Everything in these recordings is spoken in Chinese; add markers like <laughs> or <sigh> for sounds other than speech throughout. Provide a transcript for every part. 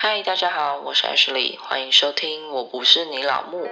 嗨，大家好，我是 Ashley，欢迎收听。我不是你老木。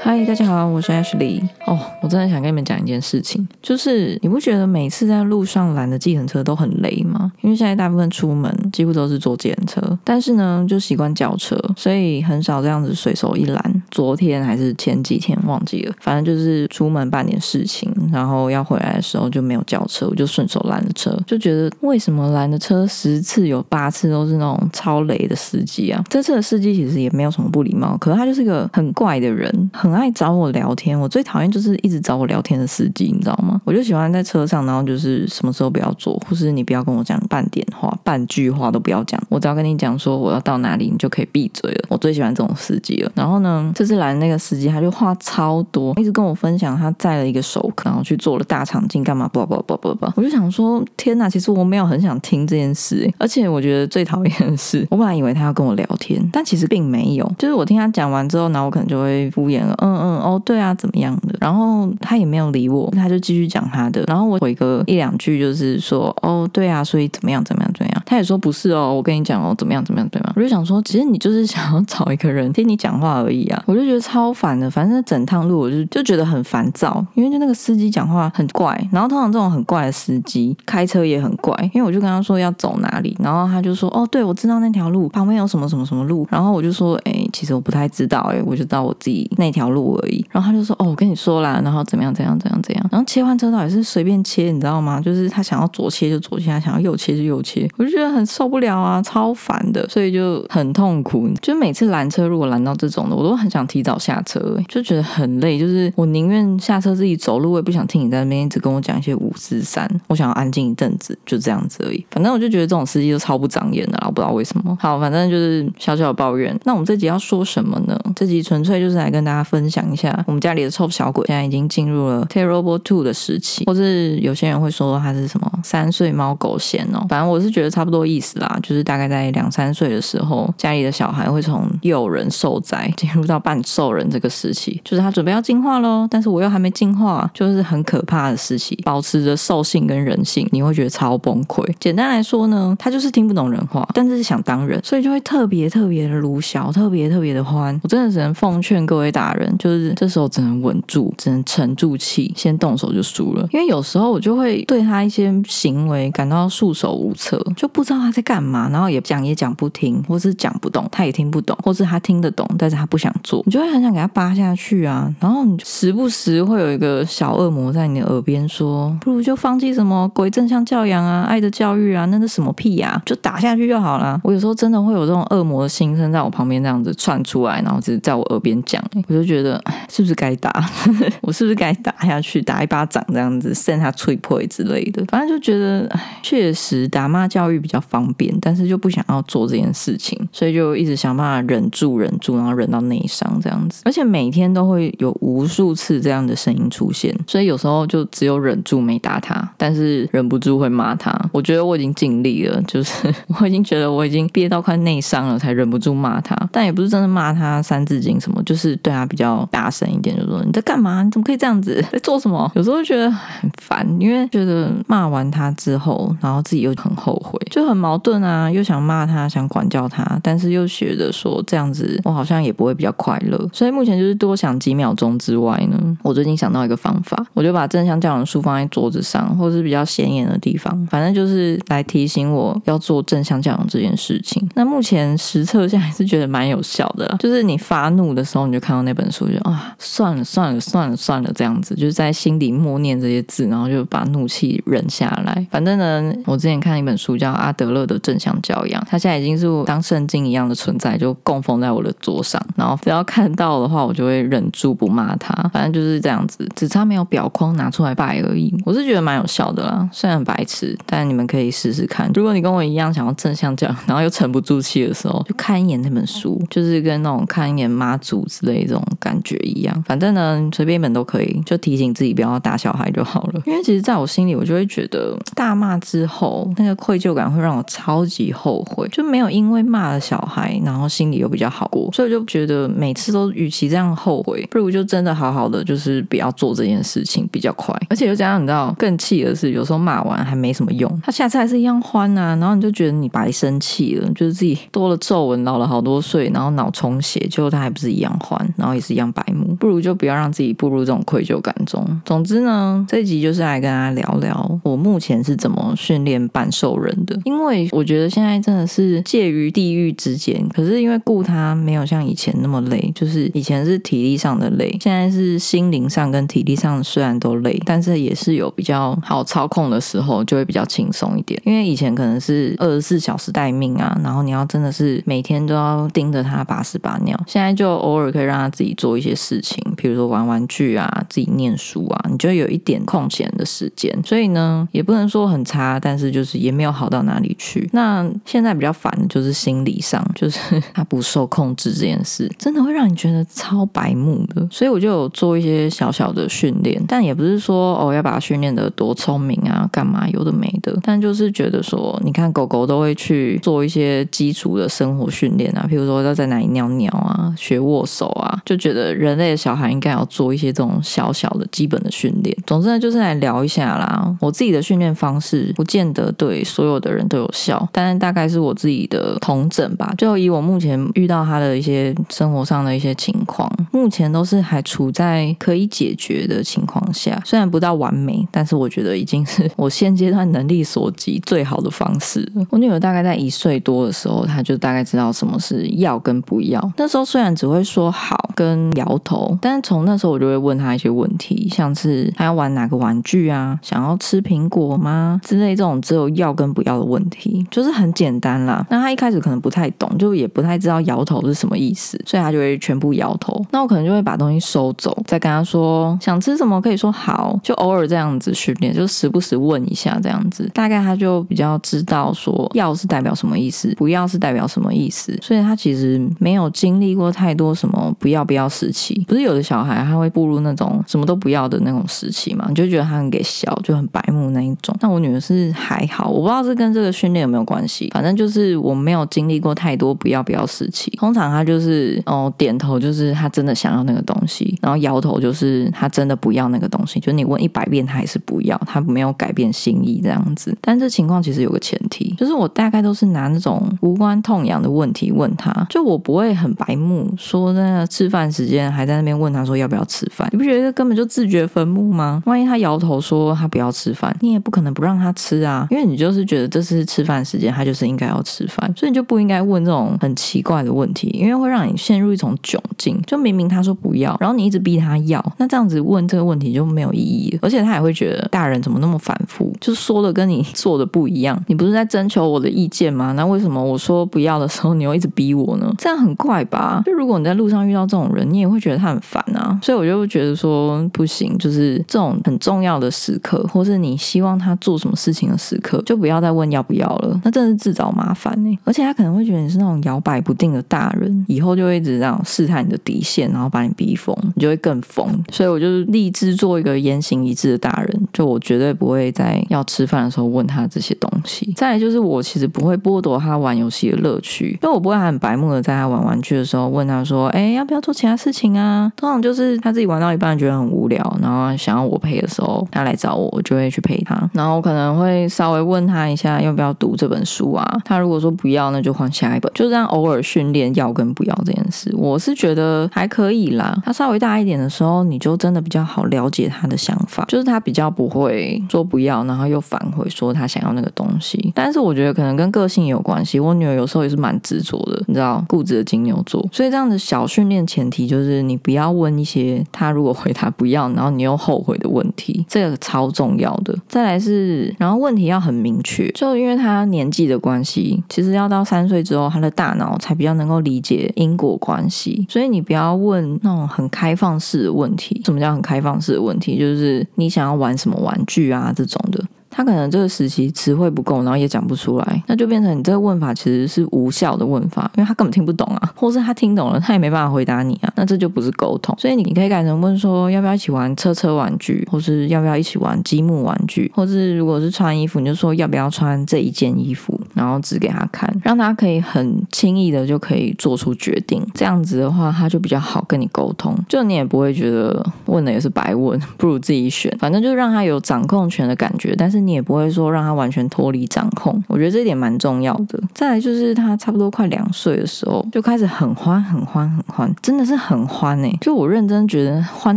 嗨，大家好，我是 Ashley。哦，我真的想跟你们讲一件事情，就是你不觉得每次在路上拦的计程车都很累吗？因为现在大部分出门几乎都是坐计程车，但是呢，就习惯叫车，所以很少这样子随手一拦。昨天还是前几天忘记了，反正就是出门办点事情，然后要回来的时候就没有叫车，我就顺手拦了车，就觉得为什么拦的车十次有八次都是那种超雷的司机啊？<laughs> 这次的司机其实也没有什么不礼貌，可是他就是个很怪的人，很。爱找我聊天，我最讨厌就是一直找我聊天的司机，你知道吗？我就喜欢在车上，然后就是什么时候不要坐，或是你不要跟我讲半点话、半句话都不要讲，我只要跟你讲说我要到哪里，你就可以闭嘴了。我最喜欢这种司机了。然后呢，这是来那个司机他就话超多，一直跟我分享他载了一个熟客，然后去做了大肠镜，干嘛？不不不不不，我就想说，天哪！其实我没有很想听这件事，而且我觉得最讨厌的是，我本来以为他要跟我聊天，但其实并没有。就是我听他讲完之后，然后我可能就会敷衍了。嗯嗯哦，对啊，怎么样的？然后他也没有理我，他就继续讲他的。然后我回个一两句，就是说哦，对啊，所以怎么样，怎么样，怎么样？他也说不是哦，我跟你讲哦，怎么样，怎么样，对吗？我就想说，其实你就是想要找一个人听你讲话而已啊。我就觉得超烦的，反正整趟路我就就觉得很烦躁，因为就那个司机讲话很怪，然后通常这种很怪的司机开车也很怪，因为我就跟他说要走哪里，然后他就说哦，对，我知道那条路旁边有什么什么什么路，然后我就说哎，其实我不太知道，哎，我就知道我自己那条路而已。然后他就说：“哦，我跟你说啦，然后怎么样，怎样，怎样，怎样。然后切换车道也是随便切，你知道吗？就是他想要左切就左切，他想要右切就右切。我就觉得很受不了啊，超烦的，所以就很痛苦。就每次拦车，如果拦到这种的，我都很想提早下车，就觉得很累。就是我宁愿下车自己走路，我也不想听你在那边一直跟我讲一些五四三。我想要安静一阵子，就这样子而已。反正我就觉得这种司机都超不长眼的，我不知道为什么。好，反正就是小小的抱怨。那我们这集要说什么呢？这集纯粹就是来跟大家分享一下。”我们家里的臭小鬼现在已经进入了 terrible two 的时期，或是有些人会说他是什么三岁猫狗嫌哦，反正我是觉得差不多意思啦，就是大概在两三岁的时候，家里的小孩会从幼人受灾进入到半兽人这个时期，就是他准备要进化喽，但是我又还没进化，就是很可怕的时期，保持着兽性跟人性，你会觉得超崩溃。简单来说呢，他就是听不懂人话，但是想当人，所以就会特别特别的鲁小，特别特特别的欢。我真的只能奉劝各位大人，就是这。时候只能稳住，只能沉住气，先动手就输了。因为有时候我就会对他一些行为感到束手无策，就不知道他在干嘛，然后也讲也讲不听，或是讲不懂，他也听不懂，或是他听得懂，但是他不想做，你就会很想给他扒下去啊。然后你时不时会有一个小恶魔在你的耳边说：“不如就放弃什么鬼正向教养啊，爱的教育啊，那是什么屁呀？就打下去就好了。”我有时候真的会有这种恶魔的心声在我旁边这样子窜出来，然后只是在我耳边讲，我就觉得。是不是该打？<laughs> 我是不是该打下去，打一巴掌这样子，扇他脆破之类的？反正就觉得，确实打骂教育比较方便，但是就不想要做这件事情，所以就一直想办法忍住、忍住，然后忍到内伤这样子。而且每天都会有无数次这样的声音出现，所以有时候就只有忍住没打他，但是忍不住会骂他。我觉得我已经尽力了，就是 <laughs> 我已经觉得我已经憋到快内伤了，才忍不住骂他。但也不是真的骂他三字经什么，就是对他比较大声。一点就说你在干嘛？你怎么可以这样子？<laughs> 在做什么？有时候觉得很烦，因为觉得骂完他之后，然后自己又很后悔，就很矛盾啊。又想骂他，想管教他，但是又觉得说这样子我好像也不会比较快乐。所以目前就是多想几秒钟之外呢，我最近想到一个方法，我就把正向教养书放在桌子上，或者是比较显眼的地方，反正就是来提醒我要做正向教养这件事情。那目前实测下来是觉得蛮有小的，就是你发怒的时候，你就看到那本书，就啊。算了算了算了算了，这样子就是在心里默念这些字，然后就把怒气忍下来。反正呢，我之前看一本书叫阿德勒的正向教养，它现在已经是当圣经一样的存在，就供奉在我的桌上。然后只要看到的话，我就会忍住不骂他。反正就是这样子，只差没有表框拿出来拜而已。我是觉得蛮有效的啦，虽然很白痴，但你们可以试试看。如果你跟我一样想要正向教养，然后又沉不住气的时候，就看一眼那本书，就是就是跟那种看一眼妈祖之类这种感觉一样。反正呢，随便一本都可以，就提醒自己不要打小孩就好了。因为其实在我心里，我就会觉得大骂之后，那个愧疚感会让我超级后悔，就没有因为骂了小孩，然后心里又比较好过，所以我就觉得每次都与其这样后悔，不如就真的好好的，就是不要做这件事情比较快。而且又加上你知道，更气的是，有时候骂完还没什么用，他下次还是一样欢啊，然后你就觉得你白生气了，就是自己多了皱纹，老了好多岁，然后脑充血，结果他还不是一样欢，然后也是一样白目，不如就不要让自己步入这种愧疚感中。总之呢，这集就是来跟大家聊聊我目前是怎么训练半兽人的，因为我觉得现在真的是介于地狱之间，可是因为顾他没有像以前那么累，就是以前是体力上的累，现在是心灵上跟体力上虽然都累，但是也是有比较好操控的时候，就会比较轻松一点。因为以前可能是二十四小时待命啊，然后你要真的是每天都要盯着他把屎把尿，现在就偶尔可以让他自己做一些事情，比如说玩玩具啊，自己念书啊，你就有一点空闲的时间。所以呢，也不能说很差，但是就是也没有好到哪里去。那现在比较烦的就是心理上，就是他不受控制这件事，真的会让你觉得超白目的。所以我就有做一些小小的训练，但也不是说哦要把它训练的多聪明啊，干嘛有的没的。但就是觉得说，你看狗狗都会去做一些基础的生活训练啊，譬如说要在哪里尿尿啊，学握手啊，就觉得人类的小孩应该要做一些这种小小的基本的训练。总之呢，就是来聊一下啦。我自己的训练方式不见得对所有的人都有效，但是大概是我自己的同诊吧。就以我目前遇到他的一些生活上的一些情况，目前都是还处在可以解决的情况下，虽然不到完美，但是我觉得已经是我现阶段能力所及最好的方式。我女儿大概在一岁多的时候，她就大概知道什么是要跟不要。那时候虽然只会说好跟摇头，但是从那时候我就会问他一些问题，像是他要玩哪个玩具啊，想要吃苹果吗之类这种只有要跟不要的问题，就是很简单啦。那他一开始可能不太懂，就也不太知道摇头是什么意思，所以他就会全部摇头。那我可能就会把东西收走，再跟他说想吃什么可以说好，就偶尔这样子训练，就时不时问一下这样子，大概他就比较知道说要是代表什么意思，不要是代表什么意思。所以他其实没有经历过太多什么不要不要时期，不是有的小孩他会步入那种什么都不要的那种时期嘛，你就觉得他很给笑，就很白目那一种。但我女儿是还好，我不知道是跟这个训练有没有关系，反正就是我没有经历过太多不要不要时期。通常她就是哦点头，就是她真的想要那个东西，然后摇头就是她真的不要那个东西。就你问一百遍，她还是不要，她没有改变心意这样子。但这情况其实有个前提，就是我大概都是拿那种无关痛痒的问题问她，就我不会很白目说那个吃饭时间还在那边问他说要不要吃饭，你不觉得根本就自掘坟墓吗？万一他摇头说他不要吃饭，你也不可能不让他吃啊，因为你就是觉得这是吃饭时间，他就是应该要吃饭，所以你就不应该问这种很奇怪的问题，因为会让你陷入一种窘境。就明明他说不要，然后你一直逼他要，那这样子问这个问题就没有意义，而且他也会觉得大人怎么那么反复，就是说的跟你做的不一样。你不是在征求我的意见吗？那为什么我说不要的时候，你又一直逼我呢？这样很怪吧？就如果你在路上遇到这种人，你也会觉得他很烦啊。所以我就觉得说不行，就是这种很重要的时刻，或是你希望他做什么事情的时刻，就不要再问要不要了。那真的是自找麻烦呢。而且他可能会觉得你是那种摇摆不定的大人，以后就会一直这样试探你的底线，然后把你逼疯，你就会更疯。所以我就立志做一个言行一致的大人，就我绝对不会在要吃饭的时候问他这些东西。再来就是我其实不会剥夺他玩游戏的乐趣，因为我不会很白目的在他玩玩具的时候问他说：“哎，要不要做其他事情啊？”通常就是他自己玩到一半觉得很无聊，然后想要我陪的时候，他来找我，我就会去陪他。然后可能会稍微问他一下要不要读这本书啊。他如果说不要，那就换下一本。就这样偶尔训练要跟不要这件事，我是觉得还可以啦。他稍微大一点的时候，你就真的比较好了解他的想法，就是他比较不会说不要，然后又反悔说他想要那个东西。但是我觉得可能跟个性有关系。我女儿有时候也是蛮执着的，你知道，固的金牛座。所以这样的小训练前提就是你不要问一些他如果回答不要，然后你又后悔的问题，这个超重要的。再来是，然后问题要很明确，就因为他年纪的关系，其实要到三岁之后，他的大脑才比较能够理解因果关系。所以你不要问那种很开放式的问题。什么叫很开放式的问题？就是你想要玩什么玩具啊这种的。他可能这个时期词汇不够，然后也讲不出来，那就变成你这个问法其实是无效的问法，因为他根本听不懂啊，或是他听懂了，他也没办法回答你啊，那这就不是沟通。所以你可以改成问说要不要一起玩车车玩具，或是要不要一起玩积木玩具，或是如果是穿衣服，你就说要不要穿这一件衣服，然后指给他看，让他可以很轻易的就可以做出决定。这样子的话，他就比较好跟你沟通，就你也不会觉得问的也是白问，<laughs> 不如自己选，反正就让他有掌控权的感觉，但是你也不会说让他完全脱离掌控。我觉得这一点蛮重要的。再来就是他差不多快两岁的时候，就开始很欢、很欢、很欢，真的是很欢哎！就我认真觉得欢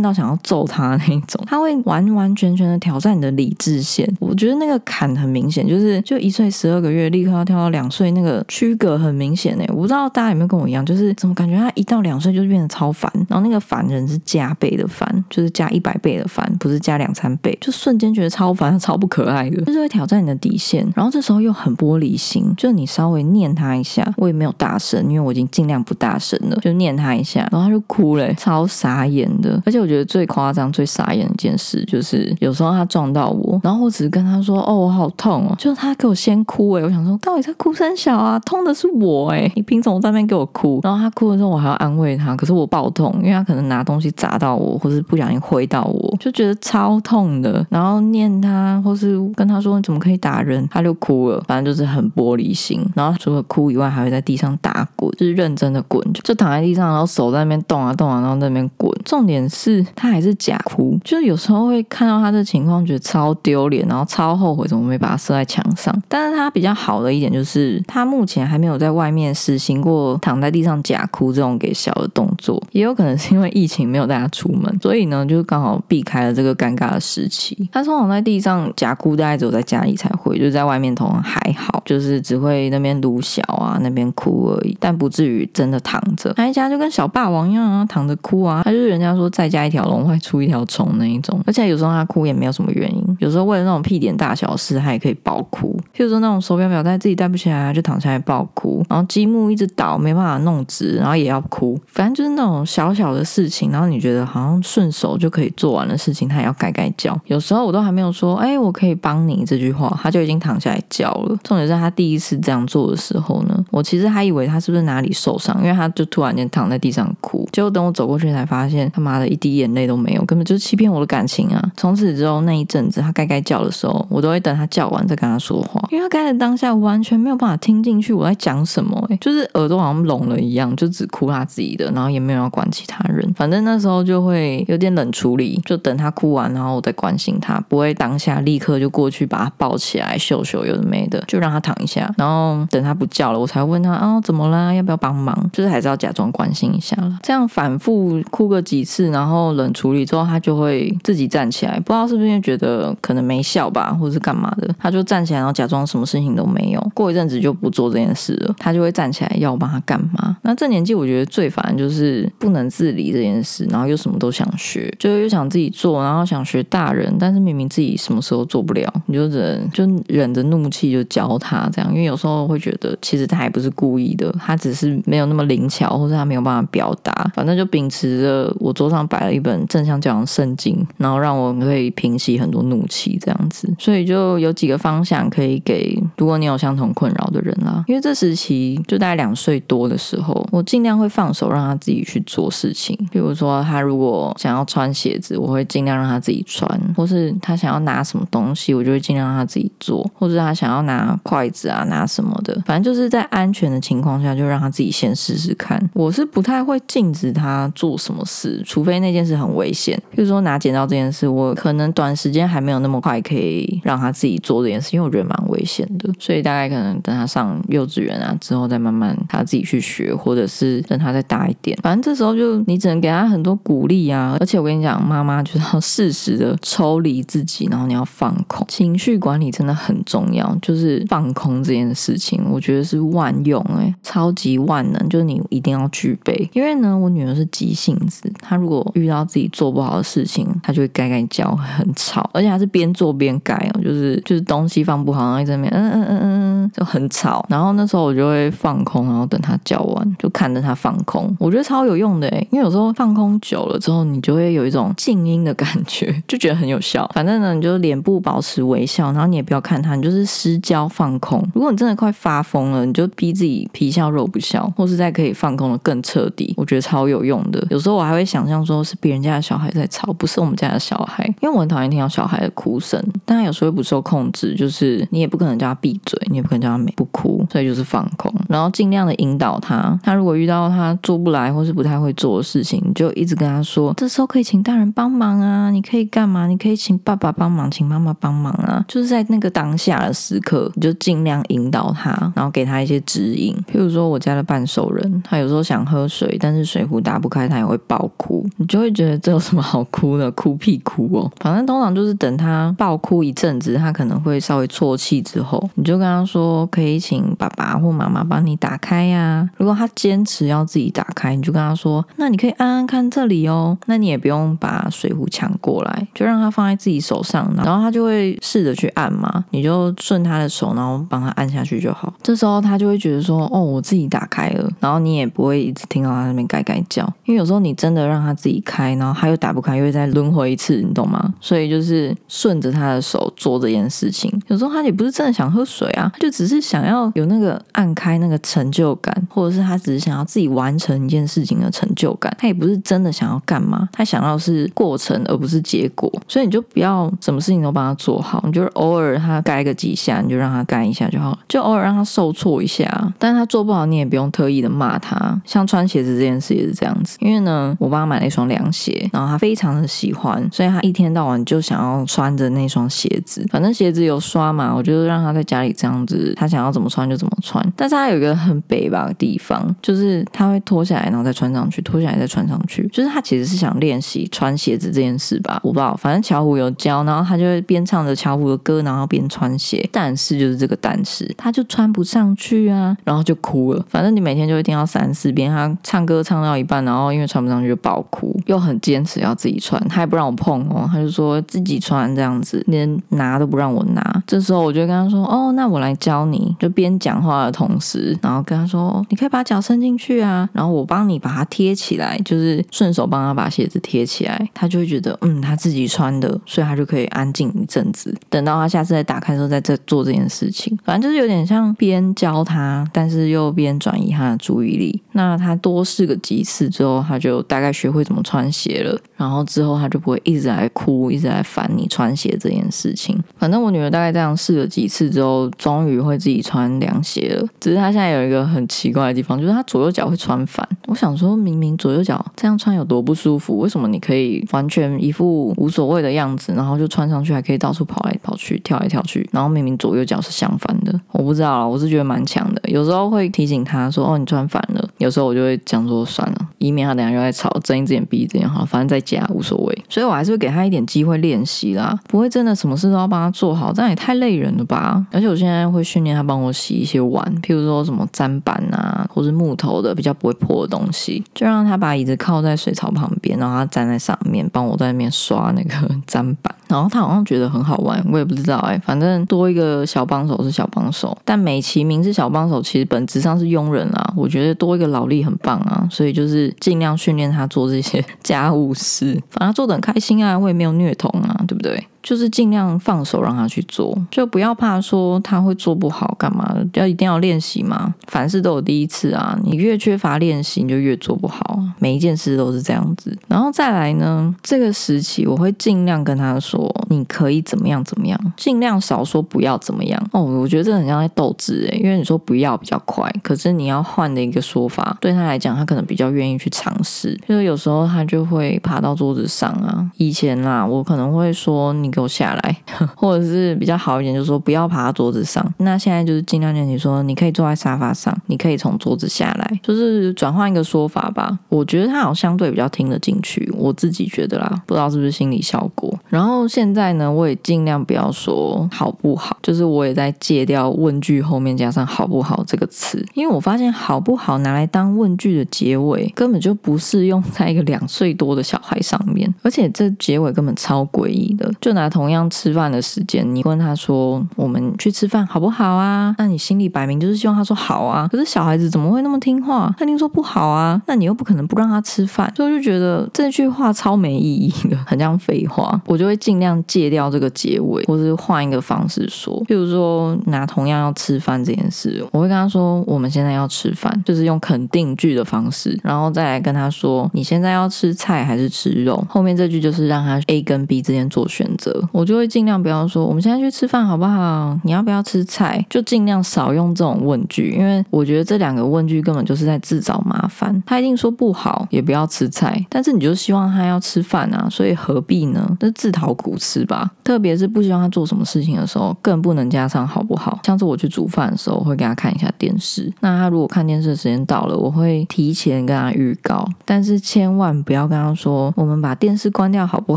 到想要揍他那一种，他会完完全全的挑战你的理智线。我觉得那个坎很明显，就是就一岁十二个月立刻要跳到两岁，那个区隔很明显哎！我不知道大家有没有跟我一样，就是怎么感觉他一到两岁就变得超烦，然后那个烦人是加倍的烦，就是加一百倍的烦，不是加两三倍，就瞬间觉得超烦、超不可爱的，就是会挑战你的底线。然后这时候又很玻璃心，就你稍微念他一下，我也没有大声，因为我已经尽量不大声了，就念他一下，然后他就哭了，超傻眼的。而且我觉得最夸张、最傻眼的一件事，就是有时候他撞到我，然后我只是跟他说：“哦，我好痛哦。”就他给我先哭哎，我想说到底在哭声小啊，痛的是我哎，你凭什么在那边给我哭？然后他哭的时候，我还要安慰他，可是我爆痛，因为他可能拿东西砸到我，或是不小心挥到我，就觉得超痛的。然后念他，或是跟他说你怎么可以打人，他就哭了，反正就是很玻璃心。然后除了哭以外，还会在地上打滚，就是认真的滚，就躺在地上，然后手在那边动啊动啊，然后在那边滚。重点是他还是假哭，就是有时候会看到他的情况，觉得超丢脸，然后超后悔怎么没把他射在墙上。但是他比较好的一点就是，他目前还没有在外面实行过躺在地上假哭这种给小的动作，也有可能是因为疫情没有带他出门，所以呢，就刚好避开了这个尴尬的时期。他通常在地上假哭，大概只有在家里才会，就是在外面通常还好，就是只会那边撸小啊，那边哭而已，但不至于真的躺着。他一家就跟小霸王一样啊，躺着哭啊，他就是人家说再加一条龙会出一条虫那一种。而且有时候他哭也没有什么原因，有时候为了那种屁点大小事，他也可以爆哭。譬如说那种手表表带自己戴不起来，就躺下来爆哭。然后积木一直倒，没办法弄直，然后也要哭。反正就是那种小小的事情，然后你觉得好像顺手就可以做完的事情，他也要改改叫。有时候我都还没有说，哎，我可以帮你这句话，他就已经躺下来叫了。重点是他第一次这样做的时候呢，我其实还以为他是不是哪里受伤，因为他就突然间躺在地上哭。结果等我走过去才发现，他妈的一滴眼泪都没有，根本就是欺骗我的感情啊！从此之后那一阵子，他该该叫的时候，我都会等他叫完再跟他说话，因为他该的当下完全没有办法听进去我在讲什么，哎，就是耳朵好像聋了一样，就只哭他自己的，然后也没有要管其他人。反正那时候就会有点冷处理，就等他哭完，然后我再关心他，不会当下立刻就过去把他抱起来秀秀有的没的，就让他躺一下，然后等他不叫了，我才问他啊怎么啦，要不要帮忙？就是还是要假装关心一下了。这样反复哭个几次，然后冷处理之后，他就会自己站起来，不知道是不是因为觉得可能没笑吧，或是干嘛的，他就站起来，然后假装什么事情都没有。过一阵子就不做这件事了，他就会站起来要我帮他干嘛？那这年纪我觉得最烦就是不能自理这件事，然后又什么都想学，就又想自己做，然后想学大人，但是明明自己什么时候做不了，你就忍就忍着怒气就教他这样，因为有时候会觉得其实他也不是故意的，他只是没有那么灵巧，或者他没有办法表达，反正就秉持着我桌上摆了一本正向教养圣经，然后让我可以平息很多怒气这样子，所以就有几个方向可以给如果你有相同困扰的人啦，因为这时期就大概两岁多的时候，我尽量会放手让他自己去做事情，比如说他如果想要穿鞋子，我会尽量让他自己穿，或是他想要拿什么东西，我就会尽量让他自己做，或者他想要拿筷子啊拿什么的，反正就是在安全的情况下，就让他自己先试试看。我是不太会禁止他做什么事，除非那件事很危险，比如说拿剪刀这件事，我可能短时间还没有那么快可以让他自己做这件事，因为我觉得蛮危险的，所以大概可能等他上幼稚园啊之后再慢慢他自己去学，或者是等他再大一点，反正这时候就你只能给他很多鼓励啊，而且我跟你讲，妈妈就是要适时的抽离自己，然后你要放空，情绪管理真的很重要，就是放空这件事情，我觉得是万用哎，超级万能，就是你一定要具备，因为呢，我女儿是急性子，她如果遇到自己做不好的事情，她就会盖盖叫，很吵，而且还是边做边改哦，就是就是东西放不好，然后在那边嗯嗯嗯嗯就很吵。然后那时候我就会放空，然后等他叫完，就看着他放空。我觉得超有用的诶，因为有时候放空久了之后，你就会有一种静音的感觉，就觉得很有效。反正呢，你就脸部保持微笑，然后你也不要看他，你就是失焦放空。如果你真的快发疯了，你就逼自己皮笑肉不笑，或是在可以放空的更彻底。我觉得超有用的。有时候我还会想象说是别人家的小孩在吵，不是我们家的小孩，因为我很讨厌听到小孩的哭声。但他有时候不受控制，就是你也不可能叫他闭嘴，你也不可能叫他没不哭，所以就是放空，然后尽量的引导他。他如果遇到他做不来或是不太会做的事情，你就一直跟他说，这时候可以请大人帮忙啊，你可以干嘛？你可以请爸爸帮忙，请妈妈帮忙啊。就是在那个当下的时刻，你就尽量引导他，然后给他一些指引。譬如说我家的半兽人，他有时候想喝水，但是水壶打不开，他也会爆哭。你就会觉得这有什么好哭的？哭屁哭哦！反正通常就是等他爆哭一阵子，他可能会稍微啜泣之后，你就跟他说可以请爸爸或妈妈帮你打开呀。如果他坚持要自己打开，你就跟他说，那你可以按按看这里哦。那你也不用把水壶抢过来，就让他放在自己手上，然后他就会试着去按嘛。你就顺他的手，然后帮他按下去就好。这时候他就会觉得说，哦，我自己打开了，然后你也不会一直听到他那边盖盖叫，因为有时候你真的让他自己开，然后他又打不开，又会再轮回一次，你懂吗？所以就是顺着他的手做这件事情。有时候他也不是真的想喝水啊，就只是想要有那个按开那个成就感，或者是他只是想要自己完成一件事情的成就感。他也不是真的想要干嘛，他想要是过程而不是结果。所以你就不要什么事情都帮他做好，你就是偶尔他该个几下，你就让他干一下就好了，就偶尔让他受挫一下。但是他做不好，你也不用特意的骂他。像穿鞋子这件事也是这样子，因为呢，我帮他买了一双凉鞋，然后他非常的喜欢，所以他一天到晚就想要穿着那双鞋子。反正鞋子有刷嘛，我就让他在家里这样子，他想要怎么穿就怎么穿。但是他有一个很北吧的地方，就是他会脱下来然后再穿上去，脱下来再穿上去。就是他其实是想练习穿鞋子这件事吧，我不知道。反正巧虎有教，然后他就会边唱着巧虎的歌，然后边穿鞋。但是就是这个但是，他就穿不上去啊，然后就哭了。反正你每天就会听到三四遍，他唱歌唱到一半，然后因为穿不上去就爆哭，又很坚持要自己穿，他也不让我碰哦，他就说自己穿这样子，连拿都不让我拿。这时候我就跟他说：“哦，那我来教教你。”就边讲话的同时，然后跟他说：“你可以把脚伸进去啊，然后我帮你把它贴起来，就是顺手帮他把鞋子贴起来。”他就会觉得嗯，他自己穿的，所以他就可以安静一阵子，等到他下次再打开的时候再再做这件事情。反正就是有点像边教他，但是又边转移他的注意力。那他多试个几次之后，他就大概学会怎么穿鞋了。然后之后他就不会一直来哭，一直来烦你穿鞋这件事情。反正我女儿大概这样试了几次之后，终于会自己穿凉鞋了。只是他现在有一个很奇怪的地方，就是他左右脚会穿反。我想说明明左右脚这样穿有多不舒服，为什么你可以完全一副无所谓的样子，然后就穿上去还可以到处跑来跑去、跳来跳去，然后明明左右脚是相反的？我不知道，我是觉得蛮强的。有时候会提醒他说：“哦，你穿反了。”有时候我就会讲说：“算了，以免他等下又在吵，睁一只眼闭一只眼哈，反正在家无所谓。”所以我还是会给他一点机会练习啦，不会真的什么事都要帮他做好，这样也太累人了吧？而且我现在会训练他帮我洗一些碗，譬如说什么砧板啊，或是木头的比较不会破的东西，就让他把椅子靠在水槽旁边，然后他站在上面，帮我在那边刷那个砧板。<laughs> 然后他好像觉得很好玩，我也不知道哎，反正多一个小帮手是小帮手，但美其名是小帮手，其实本质上是佣人啊。我觉得多一个劳力很棒啊，所以就是尽量训练他做这些 <laughs> 家务事，反正做的很开心啊，我也没有虐童啊，对不对？就是尽量放手让他去做，就不要怕说他会做不好干嘛的，要一定要练习嘛。凡事都有第一次啊，你越缺乏练习，你就越做不好。每一件事都是这样子。然后再来呢，这个时期我会尽量跟他说，你可以怎么样怎么样，尽量少说不要怎么样。哦，我觉得这很像在斗智诶，因为你说不要比较快，可是你要换的一个说法，对他来讲，他可能比较愿意去尝试。就是有时候他就会爬到桌子上啊。以前啦，我可能会说你。给我下来，<laughs> 或者是比较好一点，就是说不要爬桌子上。那现在就是尽量练习说，你可以坐在沙发上，你可以从桌子下来，就是转换一个说法吧。我觉得他好像相对比较听得进去，我自己觉得啦，不知道是不是心理效果。然后现在呢，我也尽量不要说好不好，就是我也在戒掉问句后面加上好不好这个词，因为我发现好不好拿来当问句的结尾，根本就不适用在一个两岁多的小孩上面，而且这结尾根本超诡异的，就拿。拿同样吃饭的时间，你问他说我们去吃饭好不好啊？那你心里摆明就是希望他说好啊。可是小孩子怎么会那么听话？他听说不好啊，那你又不可能不让他吃饭，所以我就觉得这句话超没意义的，很像废话。我就会尽量戒掉这个结尾，或是换一个方式说，譬如说拿同样要吃饭这件事，我会跟他说我们现在要吃饭，就是用肯定句的方式，然后再来跟他说你现在要吃菜还是吃肉？后面这句就是让他 A 跟 B 之间做选择，我就会尽量不要说我们现在去吃饭好不好？你要不要吃菜？就尽量少用这种问句，因为我觉得这两个问句根本就是在自找麻烦。他一定说不好，也不要吃菜，但是你就希望他要吃饭啊，所以何必呢？那自讨苦吃吧。特别是不希望他做什么事情的时候，更不能加上好不好？像是我去煮饭的时候，我会给他看一下电视。那他如果看电视的时间到了，我会提前跟他预告，但是千万不要跟他说我们把电视关掉好不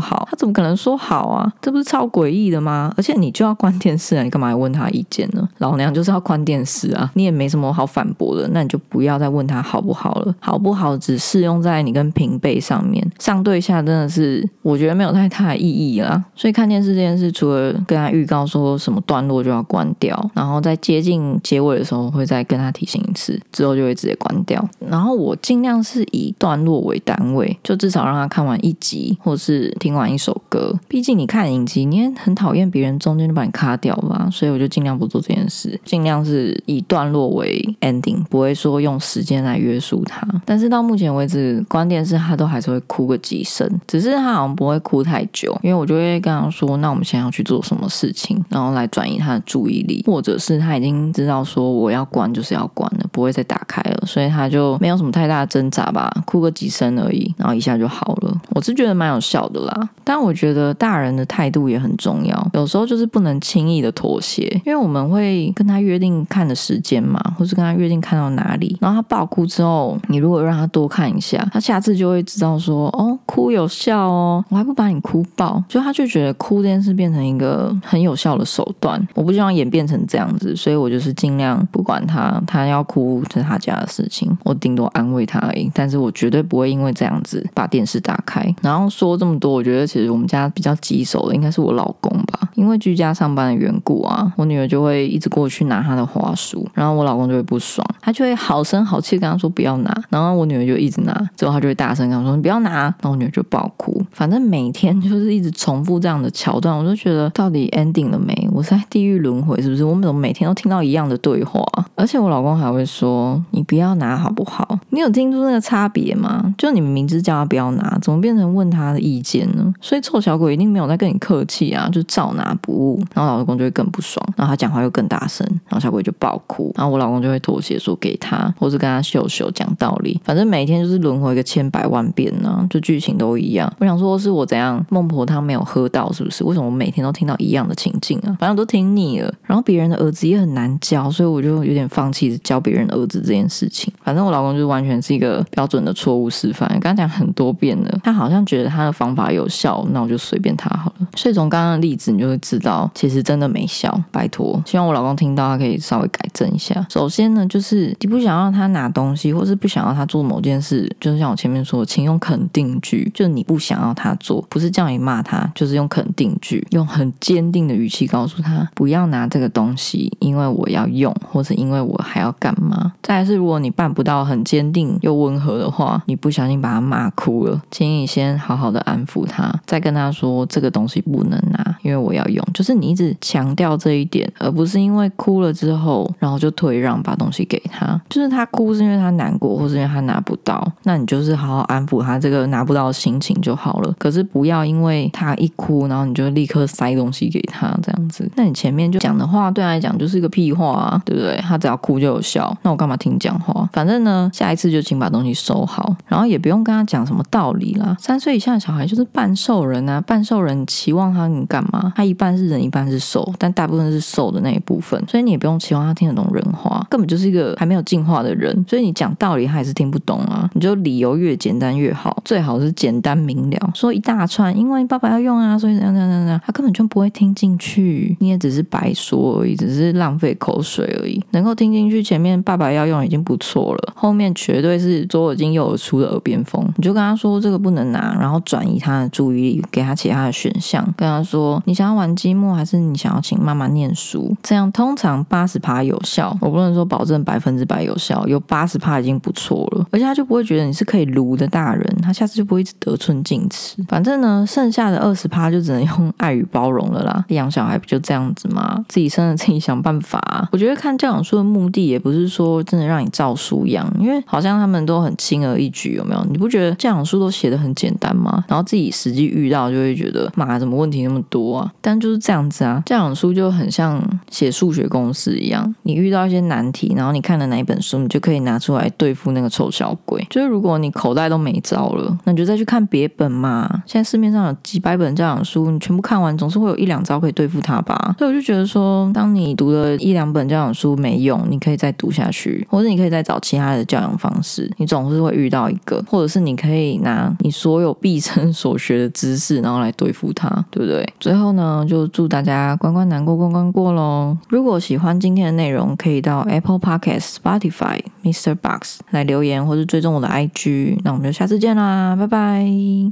好？他怎么可能说好啊？这不是超诡异的吗？而且你就要关电视啊，你干嘛要问他意见呢？老娘就是要关电视啊，你也没什么好反驳的，那你就不要再问他好不好了。好不好只适用在你跟平辈上面，上对下真的是我觉得没有太大的意义啦。所以看电视这件事，除了跟他预告说什么段落就要关掉，然后在接近结尾的时候会再跟他提醒一次，之后就会直接关掉。然后我尽量是以段落为单位，就至少让他看完一集，或是听完一首歌。毕竟你看影集，你也很讨厌别人中间就把你卡掉吧，所以我就尽量不做这件事，尽量是以段落为 ending，不会说用时间来约束他。但是到目前为止，关电视他都还是会哭个几声，只是他好像不会哭太久，因为我就会跟他说：“那我们现在要去做什么事情？”然后来转移他的注意力，或者是他已经知道说我要关就是要关了，不会再打开了，所以他就没有什么太大的挣扎吧，哭个几声而已，然后一下就好了。我是觉得蛮有效的啦，但我觉得大人的态态度也很重要，有时候就是不能轻易的妥协，因为我们会跟他约定看的时间嘛，或是跟他约定看到哪里，然后他爆哭之后，你如果让他多看一下，他下次就会知道说，哦，哭有效哦，我还不把你哭爆，就他就觉得哭这件事变成一个很有效的手段，我不希望演变成这样子，所以我就是尽量不管他，他要哭这是他家的事情，我顶多安慰他而已，但是我绝对不会因为这样子把电视打开。然后说这么多，我觉得其实我们家比较棘手的应该是我老公吧，因为居家上班的缘故啊，我女儿就会一直过去拿她的花束，然后我老公就会不爽，他就会好声好气跟她说不要拿，然后我女儿就一直拿，之后他就会大声跟他说你不要拿，然后我女儿就爆哭，反正每天就是一直重复这样的桥段，我就觉得到底 ending 了没？我在地狱轮回是不是？我们怎么每天都听到一样的对话？而且我老公还会说你不要拿好不好？你有听出那个差别吗？就你们明知叫他不要拿，怎么变成问他的意见呢？所以臭小鬼一定没有在跟你客气啊，就照拿不误。然后老公就会更不爽，然后他讲话又更大声，然后小鬼就爆哭，然后我老公就会妥协说给他，或是跟他秀秀讲道理，反正每天就是轮回个千百万遍呢，就剧情都一样。我想说是我怎样孟婆汤没有喝到是不是？为什么我每天都听到一样的情境啊？反正都听腻了。然后别人的儿子也很难教，所以我就有点放弃教别人儿子这件事情。反正我老公就完全是一个标准的错误示范，刚刚讲很多遍了，他好像觉得他的方法有效，那我就随便他好了。所以从刚刚的例子，你就会知道，其实真的没效。拜托，希望我老公听到，他可以稍微改正一下。首先呢，就是你不想要他拿东西，或是不想要他做某件事，就是像我前面说，请用肯定句，就你不想要他做，不是叫你骂他，就是用肯定句，用很坚定的语气告诉他，不要拿这个东西，因为我要用，或者因为我还要干嘛。再来是，如果你办不到很坚定又温和的话，你不小心把他骂哭了，请你先好好的安抚他，再跟他说这个东西不能拿，因为我要用。就是你一直强调这一点，而不是因为哭了之后，然后就退让把东西给他。就是他哭是因为他难过，或是因为他拿不到，那你就是好好安抚他这个拿不到的心情就好了。可是不要因为他一哭，然后你就立刻塞东西给他这样子。那你前面就讲的话对他来讲就是一个屁话啊，对不对？他只要哭就有效，那我干嘛听讲话？反正呢，下一次就请把东西收好，然后也不用跟他讲什么道理啦。三岁以下的小孩就是半兽人啊，半兽人期望他你干嘛？他一一半是人，一半是兽，但大部分是兽的那一部分，所以你也不用期望他听得懂人话，根本就是一个还没有进化的人。所以你讲道理他也是听不懂啊。你就理由越简单越好，最好是简单明了，说一大串，因为爸爸要用啊，所以怎样怎样怎样，他根本就不会听进去，你也只是白说而已，只是浪费口水而已。能够听进去前面爸爸要用已经不错了，后面绝对是左耳进右耳出的耳边风。你就跟他说这个不能拿，然后转移他的注意力，给他其他的选项，跟他说你想要玩玩积木，还是你想要请妈妈念书？这样通常八十趴有效，我不能说保证百分之百有效，有八十趴已经不错了，而且他就不会觉得你是可以撸的大人，他下次就不会得寸进尺。反正呢，剩下的二十趴就只能用爱与包容了啦。养小孩不就这样子吗？自己生了自己想办法。我觉得看教养书的目的也不是说真的让你照书养，因为好像他们都很轻而易举，有没有？你不觉得教养书都写的很简单吗？然后自己实际遇到就会觉得，妈，怎么问题那么多啊？但就是这样子啊，教养书就很像写数学公式一样，你遇到一些难题，然后你看了哪一本书，你就可以拿出来对付那个臭小鬼。就是如果你口袋都没招了，那你就再去看别本嘛。现在市面上有几百本教养书，你全部看完，总是会有一两招可以对付它吧。所以我就觉得说，当你读了一两本教养书没用，你可以再读下去，或者你可以再找其他的教养方式，你总是会遇到一个，或者是你可以拿你所有毕生 <laughs> 所学的知识，然后来对付它，对不对？最后呢就祝大家关关难过关关过喽。如果喜欢今天的内容，可以到 Apple Podcast、Spotify、Mr. Box 来留言，或是追踪我的 IG。那我们就下次见啦，拜拜。